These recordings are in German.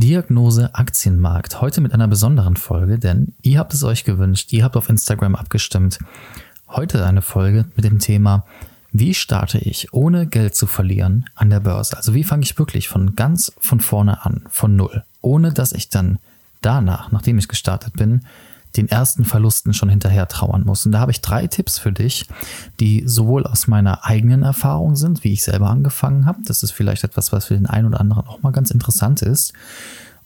Diagnose Aktienmarkt. Heute mit einer besonderen Folge, denn ihr habt es euch gewünscht, ihr habt auf Instagram abgestimmt. Heute eine Folge mit dem Thema, wie starte ich ohne Geld zu verlieren an der Börse? Also wie fange ich wirklich von ganz von vorne an, von null, ohne dass ich dann danach, nachdem ich gestartet bin, den ersten Verlusten schon hinterher trauern muss. Und da habe ich drei Tipps für dich, die sowohl aus meiner eigenen Erfahrung sind, wie ich selber angefangen habe. Das ist vielleicht etwas, was für den einen oder anderen auch mal ganz interessant ist.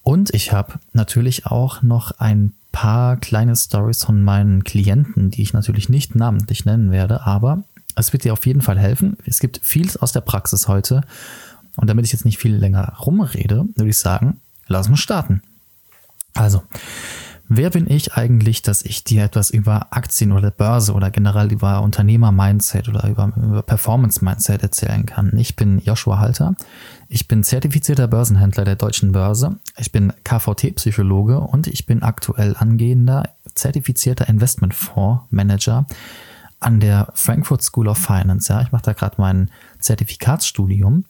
Und ich habe natürlich auch noch ein paar kleine Stories von meinen Klienten, die ich natürlich nicht namentlich nennen werde, aber es wird dir auf jeden Fall helfen. Es gibt vieles aus der Praxis heute. Und damit ich jetzt nicht viel länger rumrede, würde ich sagen, lass uns starten. Also, Wer bin ich eigentlich, dass ich dir etwas über Aktien oder Börse oder generell über Unternehmer-Mindset oder über, über Performance-Mindset erzählen kann? Ich bin Joshua Halter. Ich bin zertifizierter Börsenhändler der deutschen Börse. Ich bin KVT-Psychologe und ich bin aktuell angehender zertifizierter Investmentfonds-Manager an der Frankfurt School of Finance. Ja, ich mache da gerade mein Zertifikatsstudium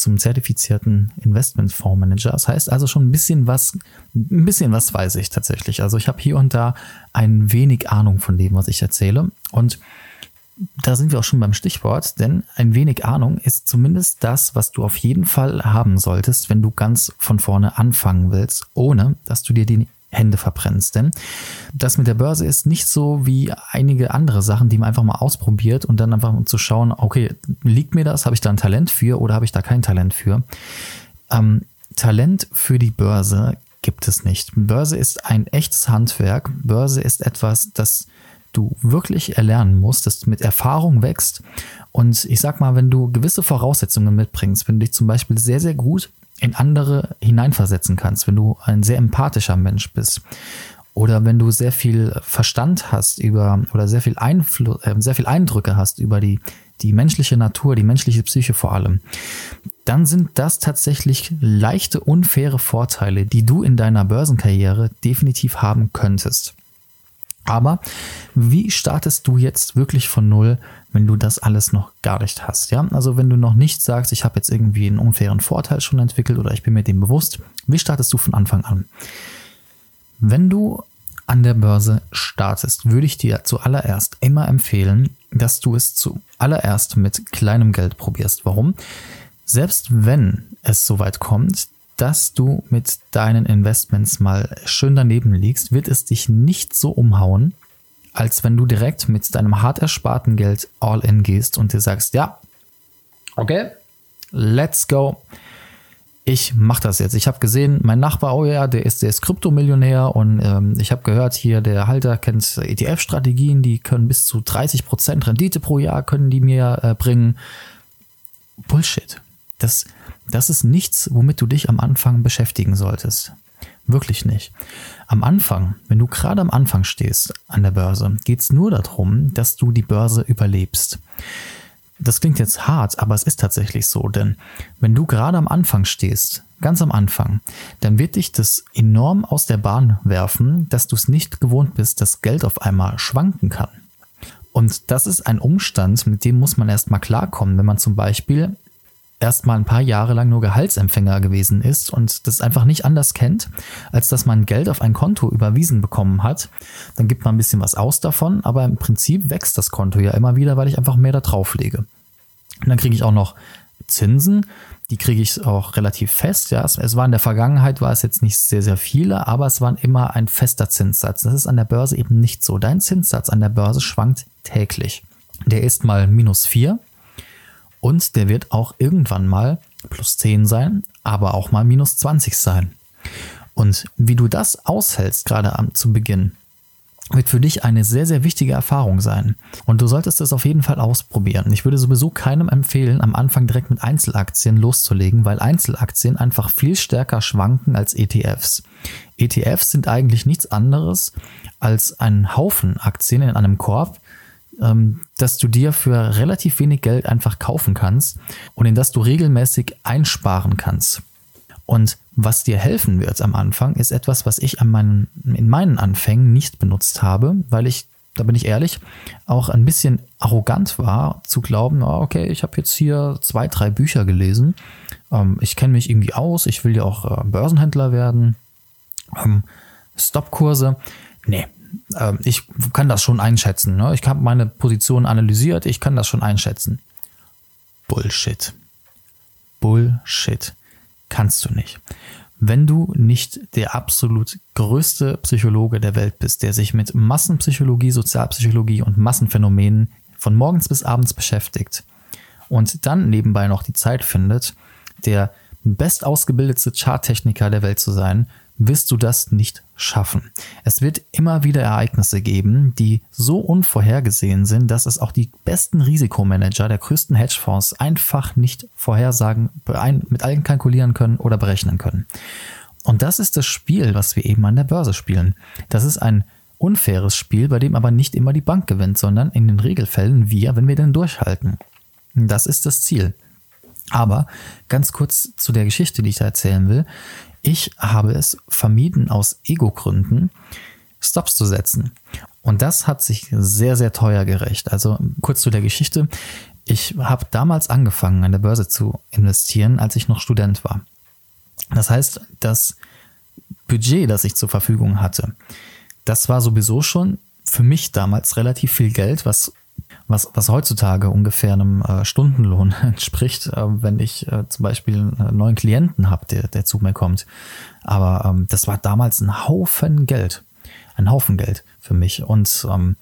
zum zertifizierten Investmentfondsmanager. Das heißt also schon ein bisschen was, ein bisschen was weiß ich tatsächlich. Also ich habe hier und da ein wenig Ahnung von dem, was ich erzähle. Und da sind wir auch schon beim Stichwort, denn ein wenig Ahnung ist zumindest das, was du auf jeden Fall haben solltest, wenn du ganz von vorne anfangen willst, ohne dass du dir die Hände verbrennst. Denn das mit der Börse ist nicht so wie einige andere Sachen, die man einfach mal ausprobiert und dann einfach um zu schauen, okay, liegt mir das, habe ich da ein Talent für oder habe ich da kein Talent für? Ähm, Talent für die Börse gibt es nicht. Börse ist ein echtes Handwerk. Börse ist etwas, das du wirklich erlernen musst, das mit Erfahrung wächst. Und ich sag mal, wenn du gewisse Voraussetzungen mitbringst, wenn du dich zum Beispiel sehr, sehr gut in andere hineinversetzen kannst, wenn du ein sehr empathischer Mensch bist oder wenn du sehr viel Verstand hast über oder sehr viel Einfluss, äh, sehr viel Eindrücke hast über die die menschliche Natur, die menschliche Psyche vor allem, dann sind das tatsächlich leichte unfaire Vorteile, die du in deiner Börsenkarriere definitiv haben könntest. Aber wie startest du jetzt wirklich von Null, wenn du das alles noch gar nicht hast? Ja, also wenn du noch nicht sagst, ich habe jetzt irgendwie einen unfairen Vorteil schon entwickelt oder ich bin mir dem bewusst, wie startest du von Anfang an? Wenn du an der Börse startest, würde ich dir zuallererst immer empfehlen, dass du es zuallererst mit kleinem Geld probierst. Warum? Selbst wenn es soweit kommt, dass du mit deinen Investments mal schön daneben liegst, wird es dich nicht so umhauen, als wenn du direkt mit deinem hart ersparten Geld all in gehst und dir sagst, ja, okay, let's go. Ich mache das jetzt. Ich habe gesehen, mein Nachbar, oh ja, der ist, der ist Kryptomillionär und ähm, ich habe gehört, hier der Halter kennt ETF-Strategien, die können bis zu 30% Rendite pro Jahr können die mir äh, bringen. Bullshit. Das, das ist nichts, womit du dich am Anfang beschäftigen solltest. Wirklich nicht. Am Anfang, wenn du gerade am Anfang stehst an der Börse, geht es nur darum, dass du die Börse überlebst. Das klingt jetzt hart, aber es ist tatsächlich so, denn wenn du gerade am Anfang stehst, ganz am Anfang, dann wird dich das enorm aus der Bahn werfen, dass du es nicht gewohnt bist, dass Geld auf einmal schwanken kann. Und das ist ein Umstand, mit dem muss man erstmal klarkommen, wenn man zum Beispiel erstmal ein paar Jahre lang nur Gehaltsempfänger gewesen ist und das einfach nicht anders kennt, als dass man Geld auf ein Konto überwiesen bekommen hat. Dann gibt man ein bisschen was aus davon, aber im Prinzip wächst das Konto ja immer wieder, weil ich einfach mehr da drauf lege. Und dann kriege ich auch noch Zinsen, die kriege ich auch relativ fest. Ja, es war in der Vergangenheit war es jetzt nicht sehr, sehr viele, aber es war immer ein fester Zinssatz. Das ist an der Börse eben nicht so. Dein Zinssatz an der Börse schwankt täglich. Der ist mal minus vier und der wird auch irgendwann mal plus 10 sein, aber auch mal minus 20 sein. Und wie du das aushältst, gerade am, zu Beginn, wird für dich eine sehr, sehr wichtige Erfahrung sein. Und du solltest es auf jeden Fall ausprobieren. Ich würde sowieso keinem empfehlen, am Anfang direkt mit Einzelaktien loszulegen, weil Einzelaktien einfach viel stärker schwanken als ETFs. ETFs sind eigentlich nichts anderes als ein Haufen Aktien in einem Korb, ähm, dass du dir für relativ wenig Geld einfach kaufen kannst und in das du regelmäßig einsparen kannst. Und was dir helfen wird am Anfang, ist etwas, was ich an meinen, in meinen Anfängen nicht benutzt habe, weil ich da bin ich ehrlich, auch ein bisschen arrogant war, zu glauben, oh, okay, ich habe jetzt hier zwei, drei Bücher gelesen, ähm, ich kenne mich irgendwie aus, ich will ja auch äh, Börsenhändler werden, ähm, Stopkurse. Nee, äh, ich kann das schon einschätzen. Ne? Ich habe meine Position analysiert, ich kann das schon einschätzen. Bullshit. Bullshit. Kannst du nicht wenn du nicht der absolut größte Psychologe der Welt bist, der sich mit Massenpsychologie, Sozialpsychologie und Massenphänomenen von morgens bis abends beschäftigt und dann nebenbei noch die Zeit findet, der bestausgebildete Charttechniker der Welt zu sein, wirst du das nicht schaffen. Es wird immer wieder Ereignisse geben, die so unvorhergesehen sind, dass es auch die besten Risikomanager der größten Hedgefonds einfach nicht vorhersagen, mit allen kalkulieren können oder berechnen können. Und das ist das Spiel, was wir eben an der Börse spielen. Das ist ein unfaires Spiel, bei dem aber nicht immer die Bank gewinnt, sondern in den Regelfällen wir, wenn wir denn durchhalten. Das ist das Ziel. Aber ganz kurz zu der Geschichte, die ich da erzählen will. Ich habe es vermieden, aus Ego-Gründen Stops zu setzen. Und das hat sich sehr, sehr teuer gerecht. Also kurz zu der Geschichte. Ich habe damals angefangen, an der Börse zu investieren, als ich noch Student war. Das heißt, das Budget, das ich zur Verfügung hatte, das war sowieso schon für mich damals relativ viel Geld, was was, was heutzutage ungefähr einem äh, Stundenlohn entspricht, äh, wenn ich äh, zum Beispiel einen neuen Klienten habe, der, der zu mir kommt. Aber ähm, das war damals ein Haufen Geld. Ein Haufen Geld für mich. Und ähm,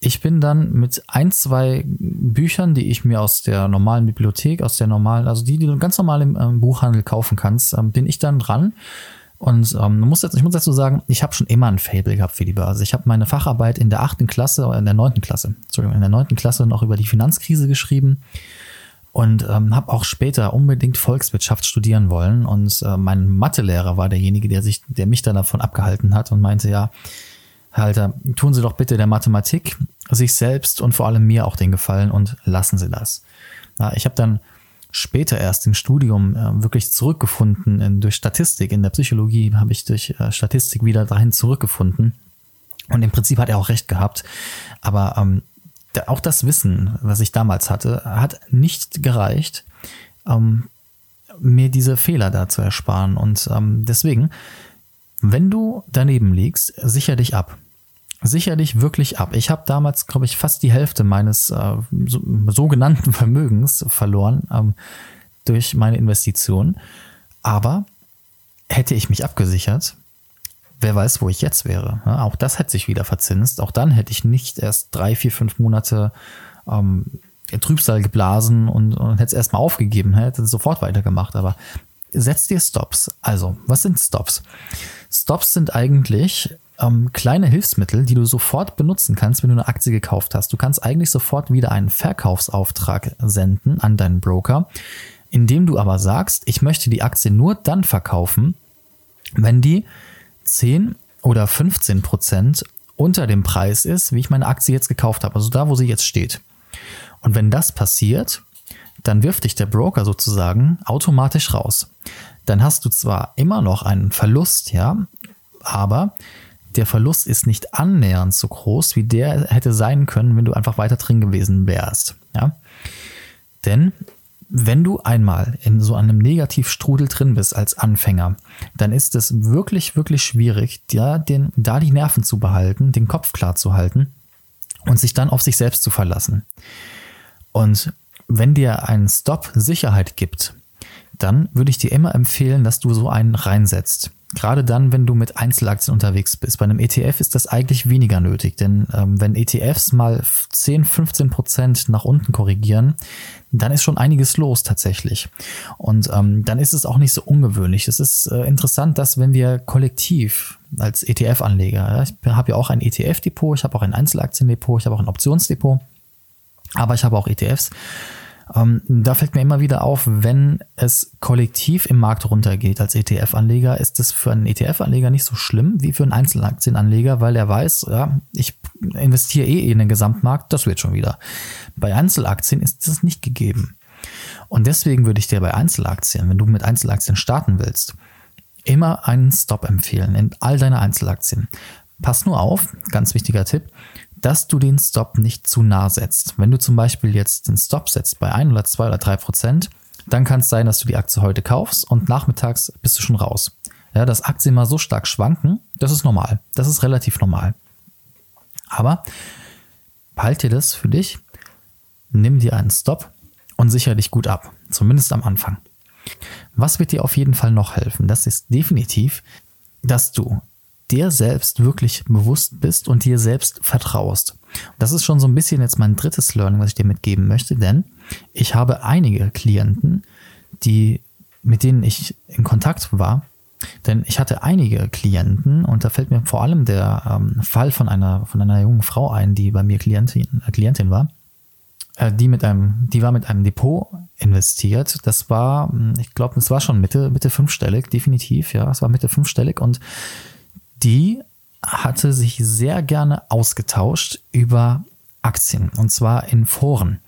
ich bin dann mit ein, zwei Büchern, die ich mir aus der normalen Bibliothek, aus der normalen, also die, die du ganz normal im ähm, Buchhandel kaufen kannst, ähm, bin ich dann dran und ähm, muss jetzt, ich muss dazu sagen, ich habe schon immer ein Fable gehabt für die Börse. Ich habe meine Facharbeit in der achten Klasse oder in der neunten Klasse, Entschuldigung, in der neunten Klasse noch über die Finanzkrise geschrieben und ähm, habe auch später unbedingt Volkswirtschaft studieren wollen. Und äh, mein Mathelehrer war derjenige, der sich, der mich dann davon abgehalten hat und meinte, ja, Halter, tun Sie doch bitte der Mathematik, sich selbst und vor allem mir auch den Gefallen und lassen Sie das. Ja, ich habe dann später erst im Studium äh, wirklich zurückgefunden. In, durch Statistik, in der Psychologie habe ich durch äh, Statistik wieder dahin zurückgefunden. Und im Prinzip hat er auch recht gehabt. Aber ähm, da, auch das Wissen, was ich damals hatte, hat nicht gereicht, ähm, mir diese Fehler da zu ersparen. Und ähm, deswegen, wenn du daneben liegst, sicher dich ab sicherlich wirklich ab. Ich habe damals, glaube ich, fast die Hälfte meines äh, so, sogenannten Vermögens verloren ähm, durch meine Investition. Aber hätte ich mich abgesichert, wer weiß, wo ich jetzt wäre. Ja, auch das hätte sich wieder verzinst. Auch dann hätte ich nicht erst drei, vier, fünf Monate ähm, Trübsal geblasen und, und hätte es erstmal aufgegeben, hätte sofort weitergemacht. Aber setz dir Stops. Also, was sind Stops? Stops sind eigentlich ähm, kleine Hilfsmittel, die du sofort benutzen kannst, wenn du eine Aktie gekauft hast. Du kannst eigentlich sofort wieder einen Verkaufsauftrag senden an deinen Broker, indem du aber sagst, ich möchte die Aktie nur dann verkaufen, wenn die 10 oder 15 Prozent unter dem Preis ist, wie ich meine Aktie jetzt gekauft habe, also da, wo sie jetzt steht. Und wenn das passiert, dann wirft dich der Broker sozusagen automatisch raus. Dann hast du zwar immer noch einen Verlust, ja, aber der Verlust ist nicht annähernd so groß, wie der hätte sein können, wenn du einfach weiter drin gewesen wärst. Ja? Denn wenn du einmal in so einem Negativstrudel drin bist als Anfänger, dann ist es wirklich, wirklich schwierig, ja, den, da die Nerven zu behalten, den Kopf klar zu halten und sich dann auf sich selbst zu verlassen. Und wenn dir ein Stop Sicherheit gibt, dann würde ich dir immer empfehlen, dass du so einen reinsetzt. Gerade dann, wenn du mit Einzelaktien unterwegs bist. Bei einem ETF ist das eigentlich weniger nötig, denn ähm, wenn ETFs mal 10, 15 Prozent nach unten korrigieren, dann ist schon einiges los tatsächlich. Und ähm, dann ist es auch nicht so ungewöhnlich. Es ist äh, interessant, dass wenn wir kollektiv als ETF-Anleger, ja, ich habe ja auch ein ETF-Depot, ich habe auch ein Einzelaktiendepot, ich habe auch ein Optionsdepot, aber ich habe auch ETFs. Ähm, da fällt mir immer wieder auf, wenn es kollektiv im Markt runtergeht als ETF-Anleger, ist es für einen ETF-Anleger nicht so schlimm wie für einen Einzelaktienanleger, weil er weiß, ja, ich investiere eh in den Gesamtmarkt, das wird schon wieder. Bei Einzelaktien ist das nicht gegeben. Und deswegen würde ich dir bei Einzelaktien, wenn du mit Einzelaktien starten willst, immer einen Stop empfehlen in all deine Einzelaktien. Pass nur auf, ganz wichtiger Tipp, dass du den Stop nicht zu nah setzt. Wenn du zum Beispiel jetzt den Stop setzt bei 1 oder 2 oder 3 Prozent, dann kann es sein, dass du die Aktie heute kaufst und nachmittags bist du schon raus. Ja, dass Aktien mal so stark schwanken, das ist normal. Das ist relativ normal. Aber behalte dir das für dich, nimm dir einen Stop und sicher dich gut ab. Zumindest am Anfang. Was wird dir auf jeden Fall noch helfen? Das ist definitiv, dass du dir selbst wirklich bewusst bist und dir selbst vertraust. Das ist schon so ein bisschen jetzt mein drittes Learning, was ich dir mitgeben möchte, denn ich habe einige Klienten, die, mit denen ich in Kontakt war, denn ich hatte einige Klienten und da fällt mir vor allem der ähm, Fall von einer, von einer jungen Frau ein, die bei mir Klientin, äh, Klientin war, äh, die mit einem, die war mit einem Depot investiert. Das war, hm, ich glaube, es war schon Mitte, Mitte fünfstellig, definitiv, ja, es war Mitte fünfstellig und die hatte sich sehr gerne ausgetauscht über Aktien und zwar in Foren,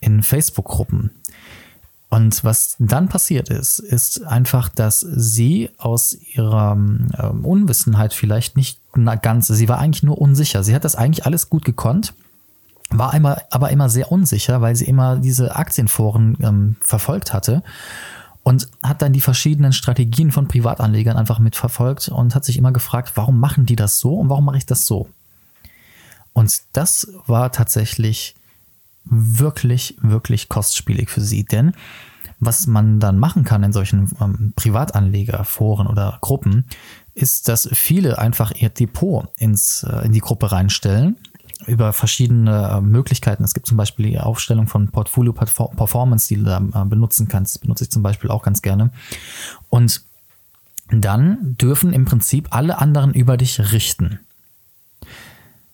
in Facebook-Gruppen. Und was dann passiert ist, ist einfach, dass sie aus ihrer ähm, Unwissenheit vielleicht nicht ganz, sie war eigentlich nur unsicher. Sie hat das eigentlich alles gut gekonnt, war einmal, aber immer sehr unsicher, weil sie immer diese Aktienforen ähm, verfolgt hatte und hat dann die verschiedenen Strategien von Privatanlegern einfach mitverfolgt und hat sich immer gefragt, warum machen die das so und warum mache ich das so? Und das war tatsächlich wirklich, wirklich kostspielig für sie, denn was man dann machen kann in solchen ähm, Privatanlegerforen oder Gruppen, ist, dass viele einfach ihr Depot ins, äh, in die Gruppe reinstellen über verschiedene äh, Möglichkeiten. Es gibt zum Beispiel die Aufstellung von Portfolio Performance, die du da äh, benutzen kannst. Das benutze ich zum Beispiel auch ganz gerne. Und dann dürfen im Prinzip alle anderen über dich richten.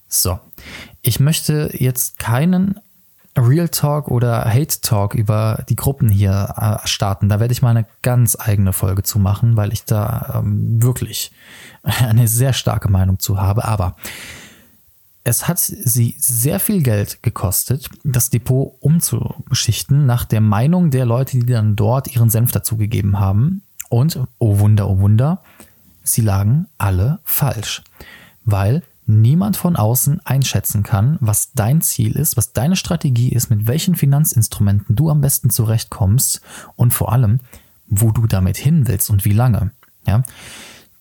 So, ich möchte jetzt keinen Real Talk oder Hate Talk über die Gruppen hier äh, starten. Da werde ich mal eine ganz eigene Folge zu machen, weil ich da ähm, wirklich eine sehr starke Meinung zu habe. Aber es hat sie sehr viel Geld gekostet, das Depot umzuschichten, nach der Meinung der Leute, die dann dort ihren Senf dazugegeben haben. Und, oh Wunder, oh Wunder, sie lagen alle falsch. Weil niemand von außen einschätzen kann, was dein Ziel ist, was deine Strategie ist, mit welchen Finanzinstrumenten du am besten zurechtkommst und vor allem, wo du damit hin willst und wie lange. Ja?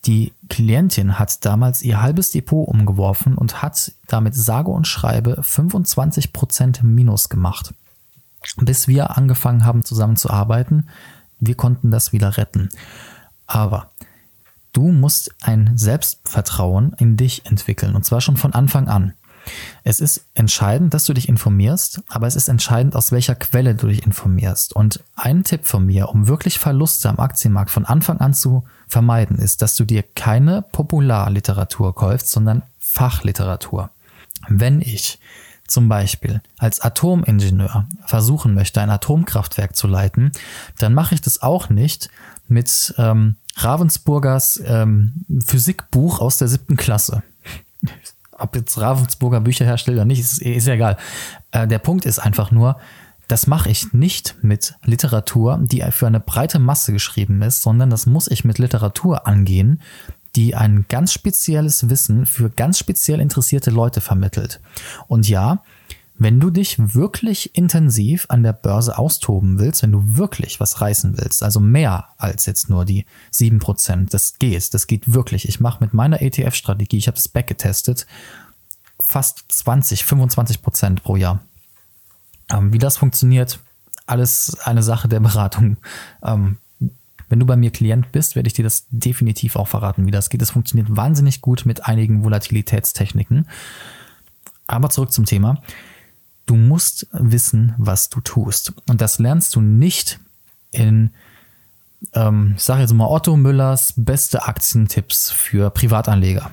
Die Klientin hat damals ihr halbes Depot umgeworfen und hat damit sage und schreibe 25% Minus gemacht. Bis wir angefangen haben zusammen zu arbeiten, wir konnten das wieder retten. Aber du musst ein Selbstvertrauen in dich entwickeln und zwar schon von Anfang an. Es ist entscheidend, dass du dich informierst, aber es ist entscheidend, aus welcher Quelle du dich informierst. Und ein Tipp von mir, um wirklich Verluste am Aktienmarkt von Anfang an zu vermeiden, ist, dass du dir keine Popularliteratur kaufst, sondern Fachliteratur. Wenn ich zum Beispiel als Atomingenieur versuchen möchte, ein Atomkraftwerk zu leiten, dann mache ich das auch nicht mit ähm, Ravensburgers ähm, Physikbuch aus der siebten Klasse ob jetzt Ravensburger Bücher herstellt oder nicht, ist, ist ja egal. Äh, der Punkt ist einfach nur, das mache ich nicht mit Literatur, die für eine breite Masse geschrieben ist, sondern das muss ich mit Literatur angehen, die ein ganz spezielles Wissen für ganz speziell interessierte Leute vermittelt. Und ja, wenn du dich wirklich intensiv an der Börse austoben willst, wenn du wirklich was reißen willst, also mehr als jetzt nur die 7%, das geht, das geht wirklich. Ich mache mit meiner ETF-Strategie, ich habe das backgetestet, fast 20, 25% pro Jahr. Ähm, wie das funktioniert, alles eine Sache der Beratung. Ähm, wenn du bei mir Klient bist, werde ich dir das definitiv auch verraten, wie das geht. Es funktioniert wahnsinnig gut mit einigen Volatilitätstechniken. Aber zurück zum Thema. Du musst wissen, was du tust. Und das lernst du nicht in, ähm, ich sage jetzt mal, Otto Müllers beste Aktientipps für Privatanleger.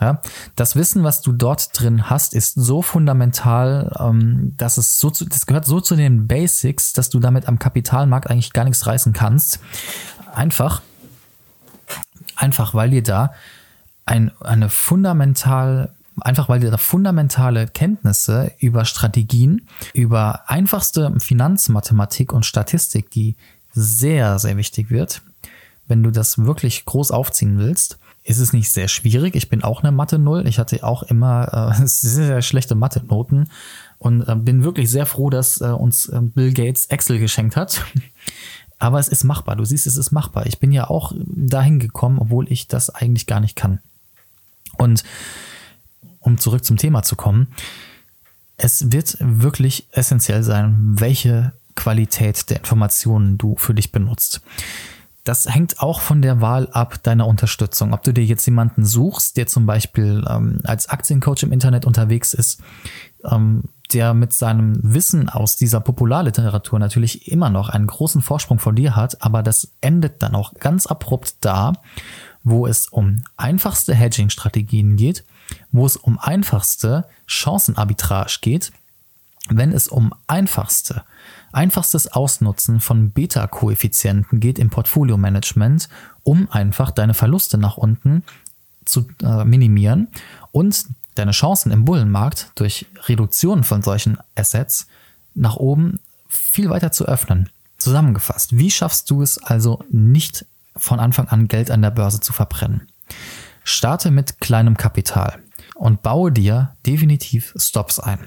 Ja, das Wissen, was du dort drin hast, ist so fundamental, ähm, dass es so zu, das gehört so zu den Basics, dass du damit am Kapitalmarkt eigentlich gar nichts reißen kannst. Einfach, einfach, weil dir da ein, eine fundamental einfach weil dir da fundamentale Kenntnisse über Strategien, über einfachste Finanzmathematik und Statistik, die sehr, sehr wichtig wird, wenn du das wirklich groß aufziehen willst, ist es nicht sehr schwierig. Ich bin auch eine Mathe Null. Ich hatte auch immer äh, sehr, sehr schlechte Mathe-Noten und äh, bin wirklich sehr froh, dass äh, uns äh, Bill Gates Excel geschenkt hat. Aber es ist machbar. Du siehst, es ist machbar. Ich bin ja auch dahin gekommen, obwohl ich das eigentlich gar nicht kann. Und um zurück zum Thema zu kommen, es wird wirklich essentiell sein, welche Qualität der Informationen du für dich benutzt. Das hängt auch von der Wahl ab deiner Unterstützung. Ob du dir jetzt jemanden suchst, der zum Beispiel ähm, als Aktiencoach im Internet unterwegs ist, ähm, der mit seinem Wissen aus dieser Popularliteratur natürlich immer noch einen großen Vorsprung vor dir hat, aber das endet dann auch ganz abrupt da, wo es um einfachste Hedging-Strategien geht, wo es um einfachste Chancenarbitrage geht, wenn es um einfachste, einfachstes Ausnutzen von Beta-Koeffizienten geht im Portfolio-Management, um einfach deine Verluste nach unten zu äh, minimieren und deine Chancen im Bullenmarkt durch Reduktion von solchen Assets nach oben viel weiter zu öffnen. Zusammengefasst, wie schaffst du es also nicht von Anfang an Geld an der Börse zu verbrennen? Starte mit kleinem Kapital und baue dir definitiv Stops ein.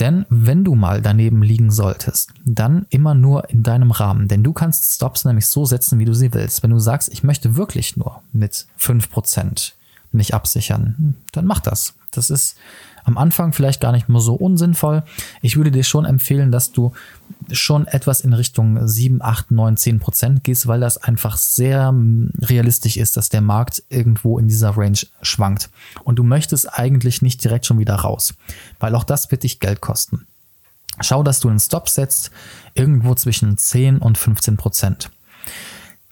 Denn wenn du mal daneben liegen solltest, dann immer nur in deinem Rahmen. Denn du kannst Stops nämlich so setzen, wie du sie willst. Wenn du sagst, ich möchte wirklich nur mit 5% mich absichern, dann mach das. Das ist am Anfang vielleicht gar nicht mehr so unsinnvoll. Ich würde dir schon empfehlen, dass du schon etwas in Richtung 7, 8, 9, 10 Prozent gehst, weil das einfach sehr hm, realistisch ist, dass der Markt irgendwo in dieser Range schwankt. Und du möchtest eigentlich nicht direkt schon wieder raus, weil auch das wird dich Geld kosten. Schau, dass du einen Stop setzt, irgendwo zwischen 10 und 15 Prozent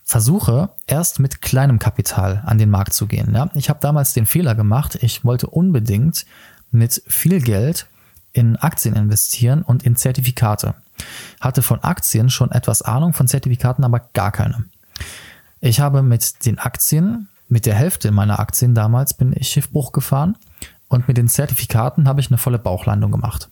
versuche erst mit kleinem Kapital an den Markt zu gehen. Ja? Ich habe damals den Fehler gemacht, ich wollte unbedingt mit viel Geld in Aktien investieren und in Zertifikate. Hatte von Aktien schon etwas Ahnung, von Zertifikaten aber gar keine. Ich habe mit den Aktien, mit der Hälfte meiner Aktien damals bin ich Schiffbruch gefahren und mit den Zertifikaten habe ich eine volle Bauchlandung gemacht.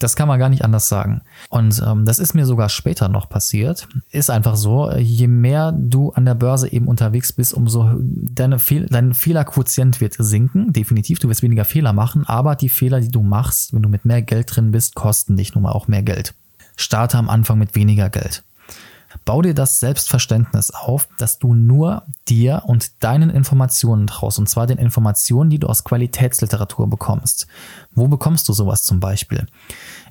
Das kann man gar nicht anders sagen. Und ähm, das ist mir sogar später noch passiert. Ist einfach so, je mehr du an der Börse eben unterwegs bist, umso deine Fehl dein Fehlerquotient wird sinken. Definitiv, du wirst weniger Fehler machen, aber die Fehler, die du machst, wenn du mit mehr Geld drin bist, kosten dich nun mal auch mehr Geld. Starte am Anfang mit weniger Geld. Bau dir das Selbstverständnis auf, dass du nur dir und deinen Informationen traust, und zwar den Informationen, die du aus Qualitätsliteratur bekommst. Wo bekommst du sowas zum Beispiel?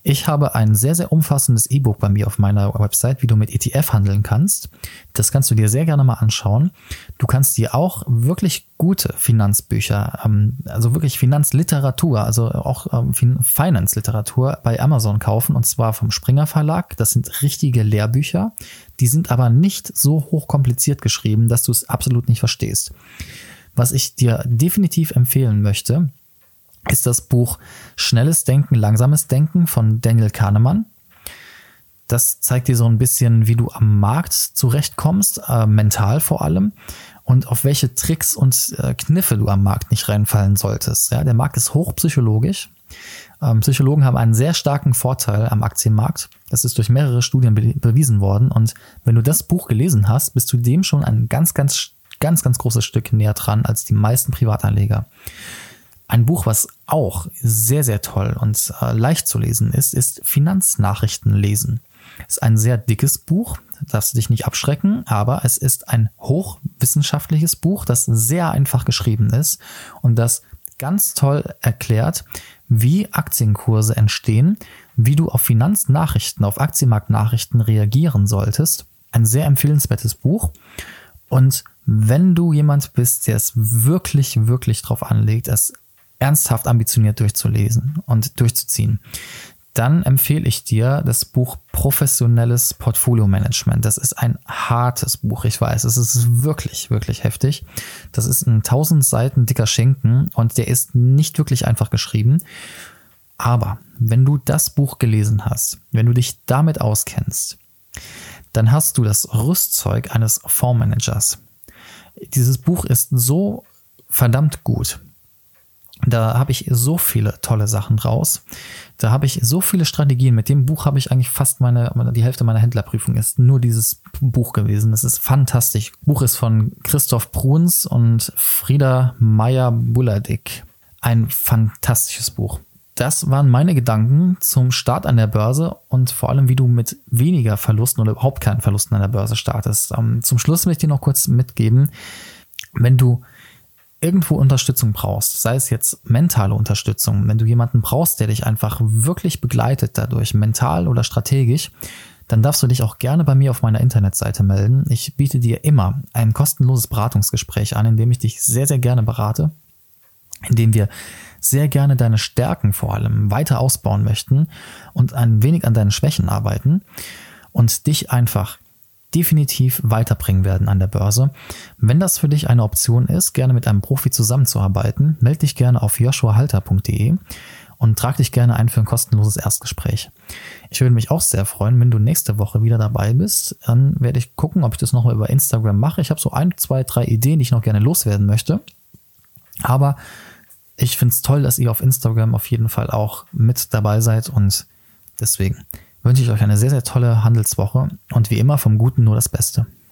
Ich habe ein sehr, sehr umfassendes E-Book bei mir auf meiner Website, wie du mit ETF handeln kannst. Das kannst du dir sehr gerne mal anschauen. Du kannst dir auch wirklich gute Finanzbücher, ähm, also wirklich Finanzliteratur, also auch ähm, Finance-Literatur bei Amazon kaufen und zwar vom Springer Verlag. Das sind richtige Lehrbücher. Die sind aber nicht so hochkompliziert geschrieben, dass du es absolut nicht verstehst. Was ich dir definitiv empfehlen möchte, ist das Buch Schnelles Denken, Langsames Denken von Daniel Kahnemann. Das zeigt dir so ein bisschen, wie du am Markt zurechtkommst, äh, mental vor allem, und auf welche Tricks und äh, Kniffe du am Markt nicht reinfallen solltest. Ja, der Markt ist hochpsychologisch. Ähm, Psychologen haben einen sehr starken Vorteil am Aktienmarkt. Das ist durch mehrere Studien be bewiesen worden. Und wenn du das Buch gelesen hast, bist du dem schon ein ganz, ganz, ganz, ganz großes Stück näher dran als die meisten Privatanleger. Ein Buch, was auch sehr, sehr toll und äh, leicht zu lesen ist, ist Finanznachrichten lesen. Ist ein sehr dickes Buch, darfst du dich nicht abschrecken, aber es ist ein hochwissenschaftliches Buch, das sehr einfach geschrieben ist und das ganz toll erklärt, wie Aktienkurse entstehen, wie du auf Finanznachrichten, auf Aktienmarktnachrichten reagieren solltest. Ein sehr empfehlenswertes Buch. Und wenn du jemand bist, der es wirklich, wirklich drauf anlegt, es ernsthaft ambitioniert durchzulesen und durchzuziehen, dann empfehle ich dir das Buch Professionelles Portfolio Management. Das ist ein hartes Buch, ich weiß. Es ist wirklich, wirklich heftig. Das ist ein 1000 Seiten dicker Schinken und der ist nicht wirklich einfach geschrieben. Aber wenn du das Buch gelesen hast, wenn du dich damit auskennst, dann hast du das Rüstzeug eines Fondsmanagers. Dieses Buch ist so verdammt gut, Da habe ich so viele tolle Sachen draus. Da habe ich so viele Strategien. Mit dem Buch habe ich eigentlich fast meine, die Hälfte meiner Händlerprüfung ist nur dieses Buch gewesen. Das ist fantastisch. Buch ist von Christoph Bruns und Frieda Meyer-Buladik. Ein fantastisches Buch. Das waren meine Gedanken zum Start an der Börse und vor allem, wie du mit weniger Verlusten oder überhaupt keinen Verlusten an der Börse startest. Ähm, zum Schluss will ich dir noch kurz mitgeben, wenn du irgendwo Unterstützung brauchst, sei es jetzt mentale Unterstützung, wenn du jemanden brauchst, der dich einfach wirklich begleitet dadurch, mental oder strategisch, dann darfst du dich auch gerne bei mir auf meiner Internetseite melden. Ich biete dir immer ein kostenloses Beratungsgespräch an, in dem ich dich sehr, sehr gerne berate, in dem wir sehr gerne deine Stärken vor allem weiter ausbauen möchten und ein wenig an deinen Schwächen arbeiten und dich einfach definitiv weiterbringen werden an der Börse. Wenn das für dich eine Option ist, gerne mit einem Profi zusammenzuarbeiten, melde dich gerne auf joshuahalter.de und trag dich gerne ein für ein kostenloses Erstgespräch. Ich würde mich auch sehr freuen, wenn du nächste Woche wieder dabei bist. Dann werde ich gucken, ob ich das nochmal über Instagram mache. Ich habe so ein, zwei, drei Ideen, die ich noch gerne loswerden möchte. Aber ich finde es toll, dass ihr auf Instagram auf jeden Fall auch mit dabei seid und deswegen wünsche ich euch eine sehr, sehr tolle Handelswoche und wie immer vom Guten nur das Beste.